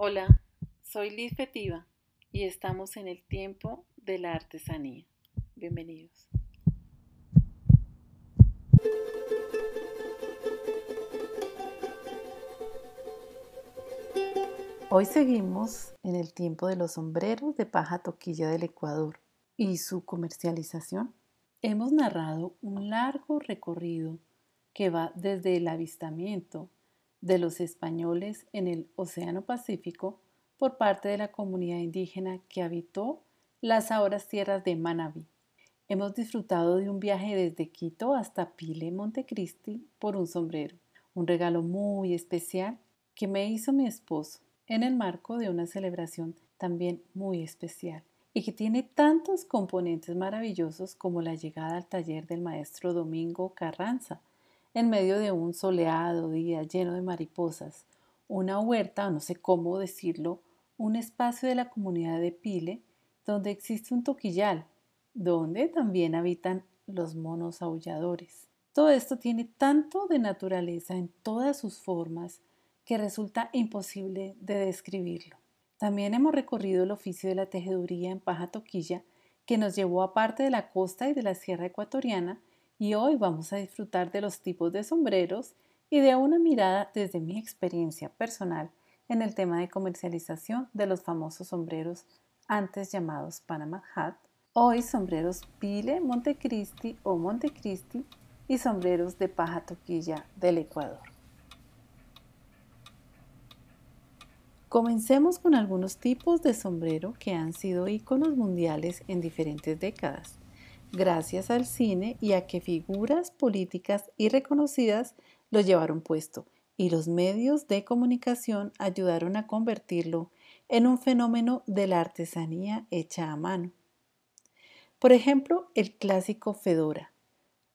Hola, soy Liz Fetiva y estamos en el tiempo de la artesanía. Bienvenidos. Hoy seguimos en el tiempo de los sombreros de paja toquilla del Ecuador y su comercialización. Hemos narrado un largo recorrido que va desde el avistamiento de los españoles en el Océano Pacífico por parte de la comunidad indígena que habitó las ahora tierras de Manabí. Hemos disfrutado de un viaje desde Quito hasta Pile, Montecristi, por un sombrero, un regalo muy especial que me hizo mi esposo en el marco de una celebración también muy especial y que tiene tantos componentes maravillosos como la llegada al taller del maestro Domingo Carranza, en medio de un soleado día lleno de mariposas, una huerta, no sé cómo decirlo, un espacio de la comunidad de Pile donde existe un toquillal, donde también habitan los monos aulladores. Todo esto tiene tanto de naturaleza en todas sus formas que resulta imposible de describirlo. También hemos recorrido el oficio de la tejeduría en paja toquilla que nos llevó a parte de la costa y de la sierra ecuatoriana y hoy vamos a disfrutar de los tipos de sombreros y de una mirada desde mi experiencia personal en el tema de comercialización de los famosos sombreros antes llamados Panama Hat, hoy sombreros Pile, Montecristi o Montecristi y sombreros de paja toquilla del Ecuador. Comencemos con algunos tipos de sombrero que han sido íconos mundiales en diferentes décadas gracias al cine y a que figuras políticas y reconocidas lo llevaron puesto y los medios de comunicación ayudaron a convertirlo en un fenómeno de la artesanía hecha a mano. Por ejemplo, el clásico Fedora.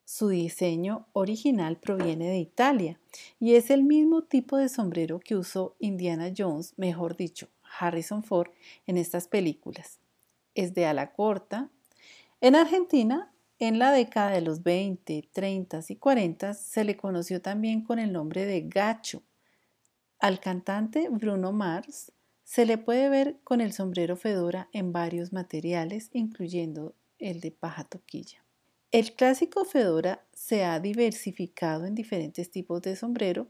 Su diseño original proviene de Italia y es el mismo tipo de sombrero que usó Indiana Jones, mejor dicho, Harrison Ford, en estas películas. Es de ala corta, en Argentina, en la década de los 20, 30 y 40 se le conoció también con el nombre de gacho. Al cantante Bruno Mars se le puede ver con el sombrero fedora en varios materiales, incluyendo el de paja toquilla. El clásico fedora se ha diversificado en diferentes tipos de sombrero,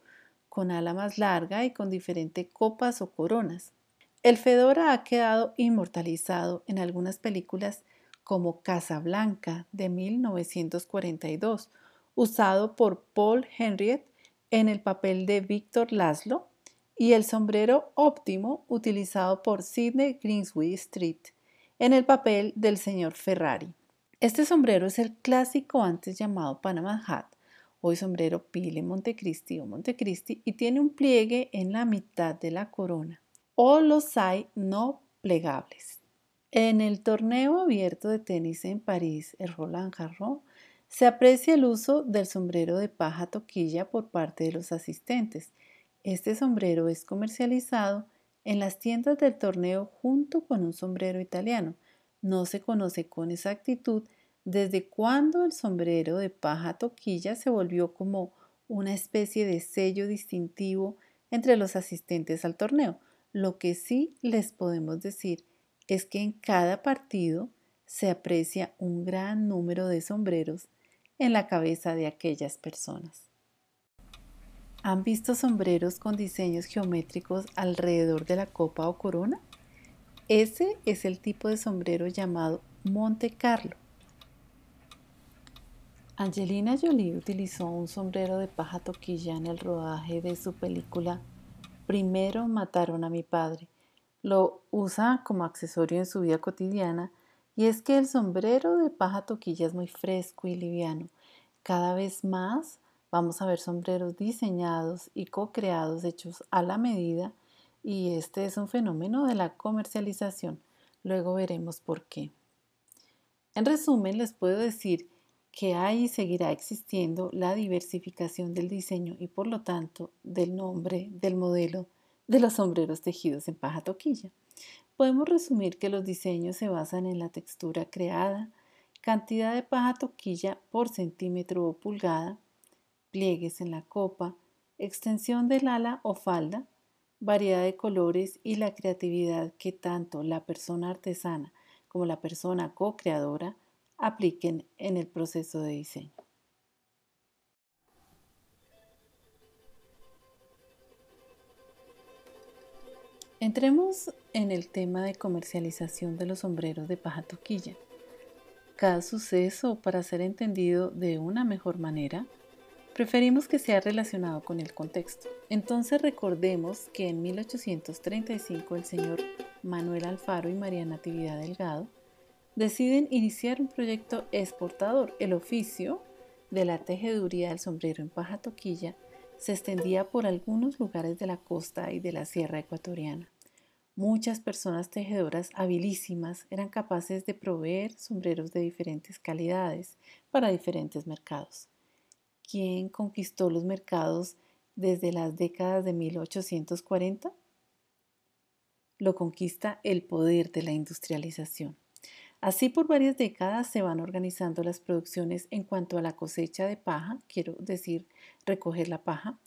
con ala más larga y con diferentes copas o coronas. El fedora ha quedado inmortalizado en algunas películas como Casablanca de 1942, usado por Paul Henriette en el papel de Víctor Laszlo, y el sombrero óptimo utilizado por Sidney Greensway Street en el papel del señor Ferrari. Este sombrero es el clásico antes llamado Panama Hat, hoy sombrero Pile Montecristi o Montecristi, y tiene un pliegue en la mitad de la corona, o los hay no plegables. En el torneo abierto de tenis en París, el Roland Garros, se aprecia el uso del sombrero de paja toquilla por parte de los asistentes. Este sombrero es comercializado en las tiendas del torneo junto con un sombrero italiano. No se conoce con exactitud desde cuándo el sombrero de paja toquilla se volvió como una especie de sello distintivo entre los asistentes al torneo. Lo que sí les podemos decir es que en cada partido se aprecia un gran número de sombreros en la cabeza de aquellas personas. ¿Han visto sombreros con diseños geométricos alrededor de la copa o corona? Ese es el tipo de sombrero llamado Monte Carlo. Angelina Jolie utilizó un sombrero de paja toquilla en el rodaje de su película Primero mataron a mi padre, lo usa como accesorio en su vida cotidiana y es que el sombrero de paja toquilla es muy fresco y liviano. Cada vez más vamos a ver sombreros diseñados y co-creados hechos a la medida y este es un fenómeno de la comercialización. Luego veremos por qué. En resumen, les puedo decir que hay y seguirá existiendo la diversificación del diseño y por lo tanto del nombre, del modelo, de los sombreros tejidos en paja toquilla. Podemos resumir que los diseños se basan en la textura creada, cantidad de paja toquilla por centímetro o pulgada, pliegues en la copa, extensión del ala o falda, variedad de colores y la creatividad que tanto la persona artesana como la persona co-creadora apliquen en el proceso de diseño. Entremos en el tema de comercialización de los sombreros de paja toquilla. Cada suceso, para ser entendido de una mejor manera, preferimos que sea relacionado con el contexto. Entonces recordemos que en 1835 el señor Manuel Alfaro y María Natividad Delgado deciden iniciar un proyecto exportador. El oficio de la tejeduría del sombrero en paja toquilla se extendía por algunos lugares de la costa y de la sierra ecuatoriana. Muchas personas tejedoras habilísimas eran capaces de proveer sombreros de diferentes calidades para diferentes mercados. ¿Quién conquistó los mercados desde las décadas de 1840? Lo conquista el poder de la industrialización. Así por varias décadas se van organizando las producciones en cuanto a la cosecha de paja, quiero decir, recoger la paja,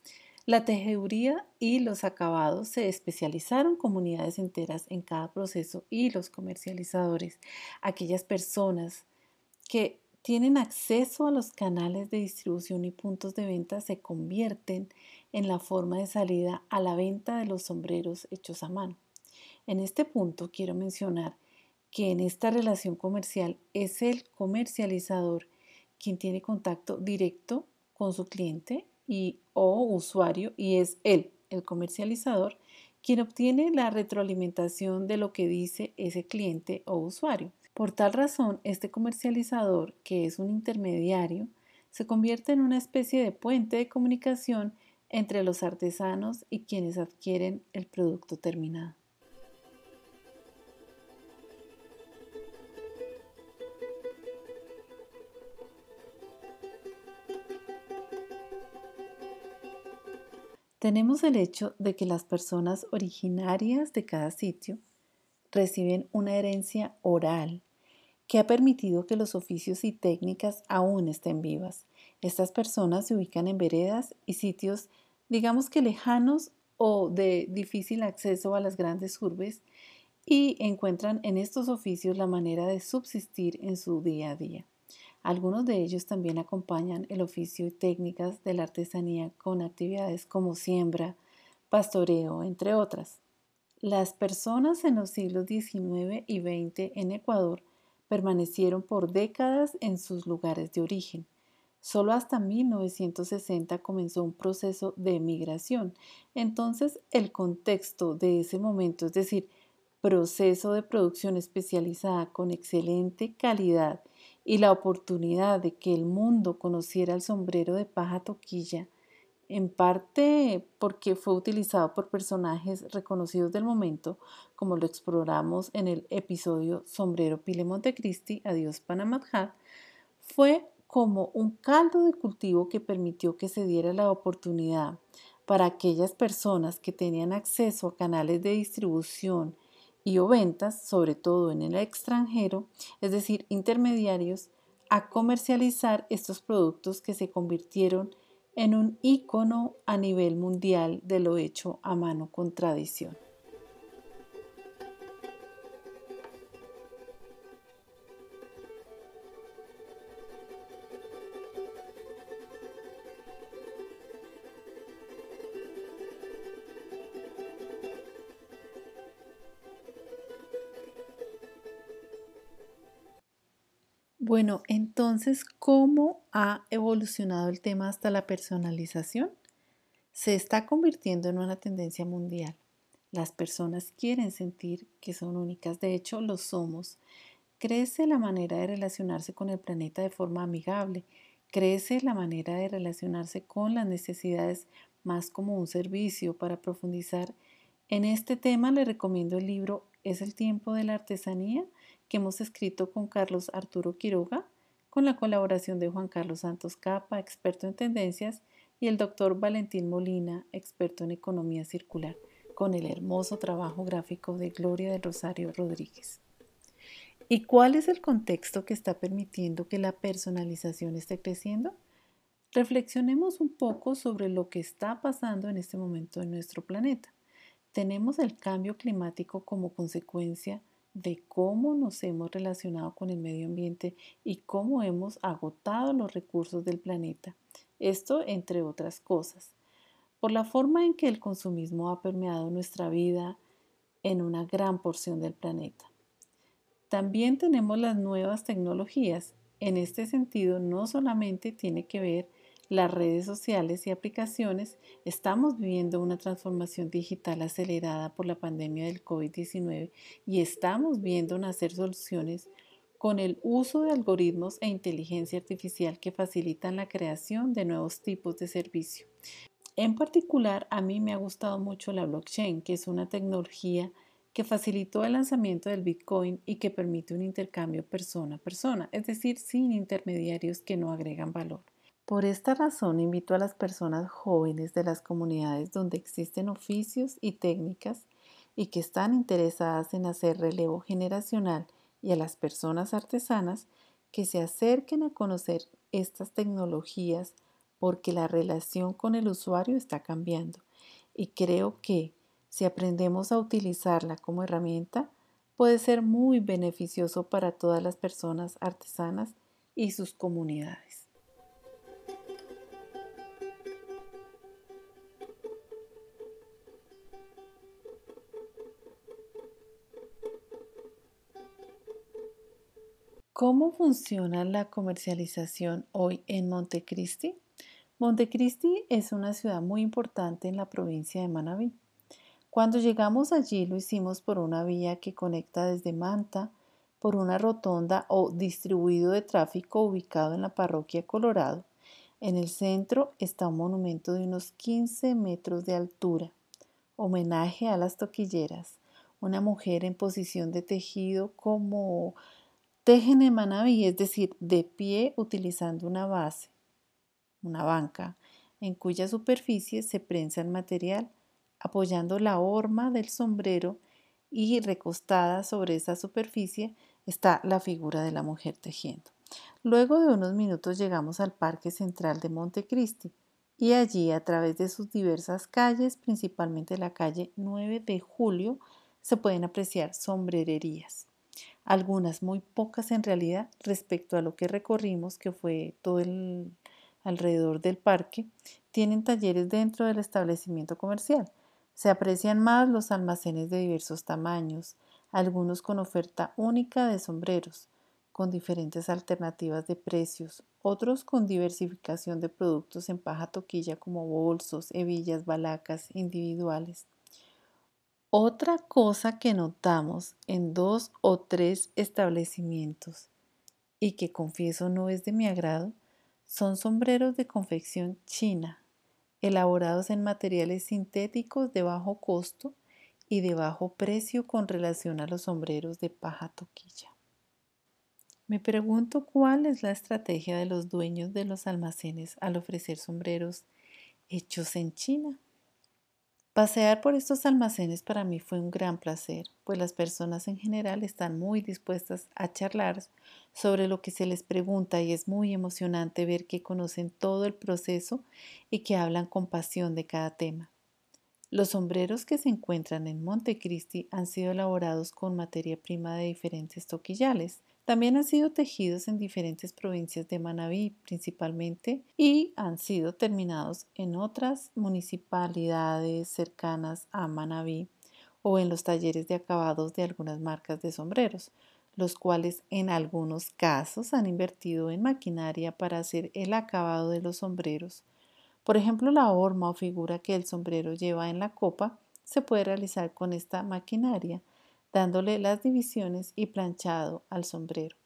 la tejeduría y los acabados se especializaron comunidades enteras en cada proceso y los comercializadores, aquellas personas que tienen acceso a los canales de distribución y puntos de venta se convierten en la forma de salida a la venta de los sombreros hechos a mano. En este punto quiero mencionar que en esta relación comercial es el comercializador quien tiene contacto directo con su cliente y o usuario y es él, el comercializador, quien obtiene la retroalimentación de lo que dice ese cliente o usuario. Por tal razón, este comercializador, que es un intermediario, se convierte en una especie de puente de comunicación entre los artesanos y quienes adquieren el producto terminado. Tenemos el hecho de que las personas originarias de cada sitio reciben una herencia oral que ha permitido que los oficios y técnicas aún estén vivas. Estas personas se ubican en veredas y sitios, digamos que lejanos o de difícil acceso a las grandes urbes y encuentran en estos oficios la manera de subsistir en su día a día. Algunos de ellos también acompañan el oficio y técnicas de la artesanía con actividades como siembra, pastoreo, entre otras. Las personas en los siglos XIX y XX en Ecuador permanecieron por décadas en sus lugares de origen. Solo hasta 1960 comenzó un proceso de migración. Entonces, el contexto de ese momento, es decir, proceso de producción especializada con excelente calidad y la oportunidad de que el mundo conociera el sombrero de paja toquilla, en parte porque fue utilizado por personajes reconocidos del momento, como lo exploramos en el episodio Sombrero Pile Montecristi, Adiós Panamadhat, fue como un caldo de cultivo que permitió que se diera la oportunidad para aquellas personas que tenían acceso a canales de distribución y o ventas, sobre todo en el extranjero, es decir, intermediarios, a comercializar estos productos que se convirtieron en un icono a nivel mundial de lo hecho a mano con tradición. Bueno, entonces, ¿cómo ha evolucionado el tema hasta la personalización? Se está convirtiendo en una tendencia mundial. Las personas quieren sentir que son únicas, de hecho lo somos. Crece la manera de relacionarse con el planeta de forma amigable, crece la manera de relacionarse con las necesidades más como un servicio. Para profundizar en este tema le recomiendo el libro ¿Es el tiempo de la artesanía? Que hemos escrito con Carlos Arturo Quiroga, con la colaboración de Juan Carlos Santos Capa, experto en tendencias, y el doctor Valentín Molina, experto en economía circular, con el hermoso trabajo gráfico de Gloria del Rosario Rodríguez. ¿Y cuál es el contexto que está permitiendo que la personalización esté creciendo? Reflexionemos un poco sobre lo que está pasando en este momento en nuestro planeta. tenemos el cambio climático como consecuencia de cómo nos hemos relacionado con el medio ambiente y cómo hemos agotado los recursos del planeta. Esto entre otras cosas. Por la forma en que el consumismo ha permeado nuestra vida en una gran porción del planeta. También tenemos las nuevas tecnologías. En este sentido, no solamente tiene que ver las redes sociales y aplicaciones, estamos viviendo una transformación digital acelerada por la pandemia del COVID-19 y estamos viendo nacer soluciones con el uso de algoritmos e inteligencia artificial que facilitan la creación de nuevos tipos de servicio. En particular, a mí me ha gustado mucho la blockchain, que es una tecnología que facilitó el lanzamiento del Bitcoin y que permite un intercambio persona a persona, es decir, sin intermediarios que no agregan valor. Por esta razón invito a las personas jóvenes de las comunidades donde existen oficios y técnicas y que están interesadas en hacer relevo generacional y a las personas artesanas que se acerquen a conocer estas tecnologías porque la relación con el usuario está cambiando y creo que si aprendemos a utilizarla como herramienta puede ser muy beneficioso para todas las personas artesanas y sus comunidades. ¿Cómo funciona la comercialización hoy en Montecristi? Montecristi es una ciudad muy importante en la provincia de Manabí. Cuando llegamos allí lo hicimos por una vía que conecta desde Manta, por una rotonda o distribuido de tráfico ubicado en la parroquia Colorado. En el centro está un monumento de unos 15 metros de altura, homenaje a las toquilleras, una mujer en posición de tejido como Tejen en Manaví, es decir, de pie utilizando una base, una banca, en cuya superficie se prensa el material, apoyando la horma del sombrero y recostada sobre esa superficie está la figura de la mujer tejiendo. Luego de unos minutos llegamos al Parque Central de Montecristi y allí a través de sus diversas calles, principalmente la calle 9 de Julio, se pueden apreciar sombrererías algunas muy pocas en realidad respecto a lo que recorrimos, que fue todo el alrededor del parque, tienen talleres dentro del establecimiento comercial. Se aprecian más los almacenes de diversos tamaños, algunos con oferta única de sombreros, con diferentes alternativas de precios, otros con diversificación de productos en paja toquilla como bolsos, hebillas, balacas individuales. Otra cosa que notamos en dos o tres establecimientos y que confieso no es de mi agrado son sombreros de confección china, elaborados en materiales sintéticos de bajo costo y de bajo precio con relación a los sombreros de paja toquilla. Me pregunto cuál es la estrategia de los dueños de los almacenes al ofrecer sombreros hechos en China. Pasear por estos almacenes para mí fue un gran placer, pues las personas en general están muy dispuestas a charlar sobre lo que se les pregunta y es muy emocionante ver que conocen todo el proceso y que hablan con pasión de cada tema. Los sombreros que se encuentran en Montecristi han sido elaborados con materia prima de diferentes toquillales, también han sido tejidos en diferentes provincias de Manabí principalmente y han sido terminados en otras municipalidades cercanas a Manabí o en los talleres de acabados de algunas marcas de sombreros, los cuales en algunos casos han invertido en maquinaria para hacer el acabado de los sombreros. Por ejemplo, la horma o figura que el sombrero lleva en la copa se puede realizar con esta maquinaria dándole las divisiones y planchado al sombrero.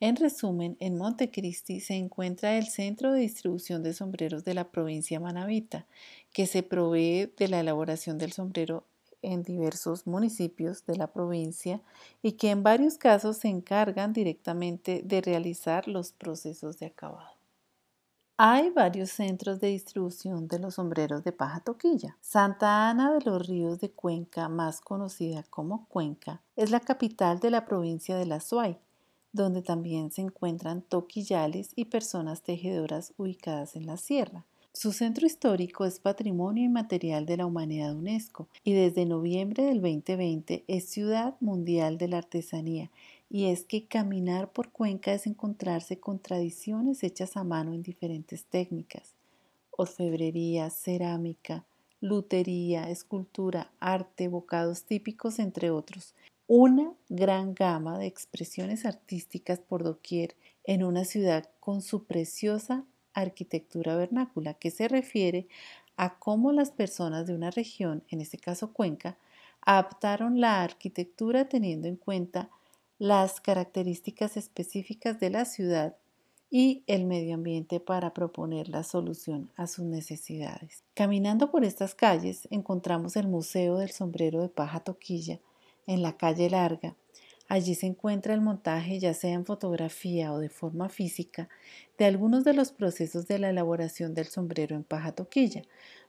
En resumen, en Montecristi se encuentra el centro de distribución de sombreros de la provincia Manavita, que se provee de la elaboración del sombrero en diversos municipios de la provincia y que en varios casos se encargan directamente de realizar los procesos de acabado. Hay varios centros de distribución de los sombreros de paja toquilla. Santa Ana de los Ríos de Cuenca, más conocida como Cuenca, es la capital de la provincia de La Suay, donde también se encuentran toquillales y personas tejedoras ubicadas en la sierra. Su centro histórico es Patrimonio Inmaterial de la Humanidad UNESCO y desde noviembre del 2020 es Ciudad Mundial de la Artesanía y es que caminar por Cuenca es encontrarse con tradiciones hechas a mano en diferentes técnicas, orfebrería, cerámica, lutería, escultura, arte, bocados típicos, entre otros. Una gran gama de expresiones artísticas por doquier en una ciudad con su preciosa arquitectura vernácula, que se refiere a cómo las personas de una región, en este caso Cuenca, adaptaron la arquitectura teniendo en cuenta las características específicas de la ciudad y el medio ambiente para proponer la solución a sus necesidades. Caminando por estas calles encontramos el Museo del Sombrero de Paja Toquilla en la calle Larga, Allí se encuentra el montaje, ya sea en fotografía o de forma física, de algunos de los procesos de la elaboración del sombrero en paja toquilla.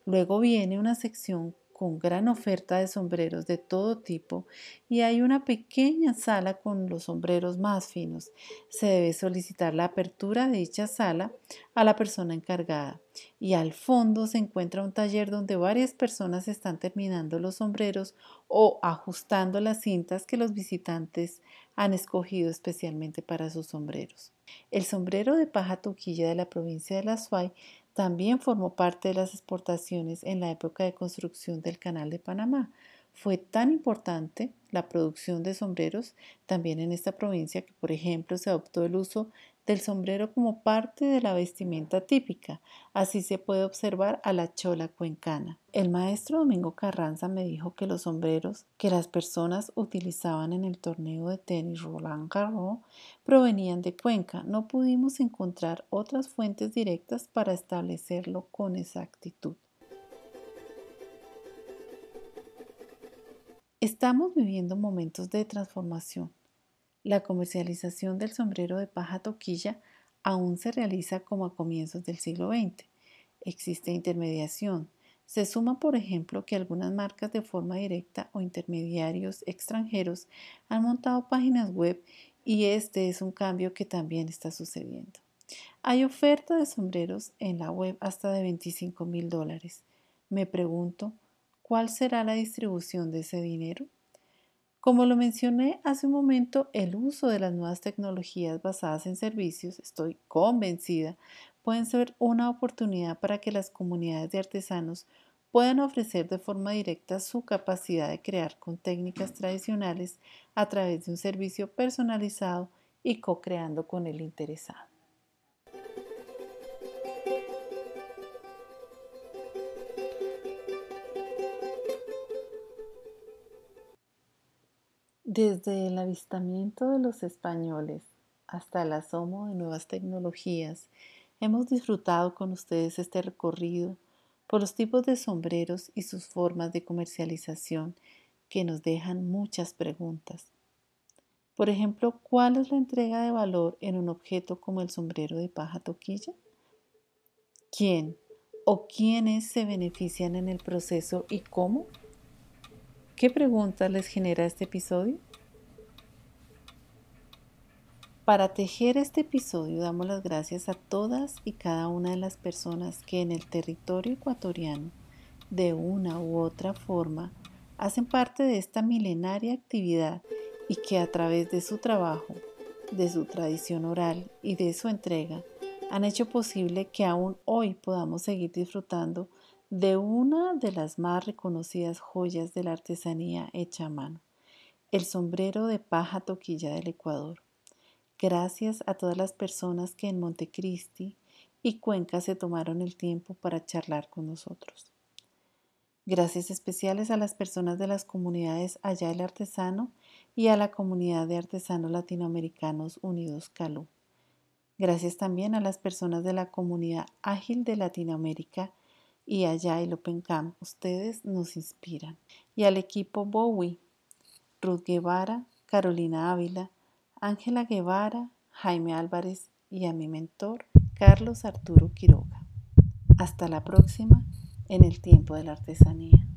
Luego viene una sección con gran oferta de sombreros de todo tipo y hay una pequeña sala con los sombreros más finos. Se debe solicitar la apertura de dicha sala a la persona encargada y al fondo se encuentra un taller donde varias personas están terminando los sombreros o ajustando las cintas que los visitantes han escogido especialmente para sus sombreros. El sombrero de paja toquilla de la provincia de La Suay también formó parte de las exportaciones en la época de construcción del Canal de Panamá. Fue tan importante la producción de sombreros también en esta provincia que, por ejemplo, se adoptó el uso del sombrero como parte de la vestimenta típica. Así se puede observar a la chola cuencana. El maestro Domingo Carranza me dijo que los sombreros que las personas utilizaban en el torneo de tenis Roland Garros provenían de Cuenca. No pudimos encontrar otras fuentes directas para establecerlo con exactitud. Estamos viviendo momentos de transformación la comercialización del sombrero de paja toquilla aún se realiza como a comienzos del siglo XX. Existe intermediación. Se suma, por ejemplo, que algunas marcas de forma directa o intermediarios extranjeros han montado páginas web y este es un cambio que también está sucediendo. Hay oferta de sombreros en la web hasta de 25 mil dólares. Me pregunto, ¿cuál será la distribución de ese dinero? Como lo mencioné hace un momento, el uso de las nuevas tecnologías basadas en servicios, estoy convencida, pueden ser una oportunidad para que las comunidades de artesanos puedan ofrecer de forma directa su capacidad de crear con técnicas tradicionales a través de un servicio personalizado y co-creando con el interesado. Desde el avistamiento de los españoles hasta el asomo de nuevas tecnologías, hemos disfrutado con ustedes este recorrido por los tipos de sombreros y sus formas de comercialización que nos dejan muchas preguntas. Por ejemplo, ¿cuál es la entrega de valor en un objeto como el sombrero de paja toquilla? ¿Quién o quiénes se benefician en el proceso y cómo? ¿Qué preguntas les genera este episodio? Para tejer este episodio damos las gracias a todas y cada una de las personas que en el territorio ecuatoriano, de una u otra forma, hacen parte de esta milenaria actividad y que a través de su trabajo, de su tradición oral y de su entrega, han hecho posible que aún hoy podamos seguir disfrutando de una de las más reconocidas joyas de la artesanía hecha a mano, el sombrero de paja toquilla del Ecuador Gracias a todas las personas que en Montecristi y Cuenca se tomaron el tiempo para charlar con nosotros. Gracias especiales a las personas de las comunidades Allá el Artesano y a la comunidad de artesanos latinoamericanos unidos CALU. Gracias también a las personas de la comunidad Ágil de Latinoamérica y Allá el Open Camp. Ustedes nos inspiran. Y al equipo Bowie, Ruth Guevara, Carolina Ávila, Ángela Guevara, Jaime Álvarez y a mi mentor, Carlos Arturo Quiroga. Hasta la próxima en el tiempo de la artesanía.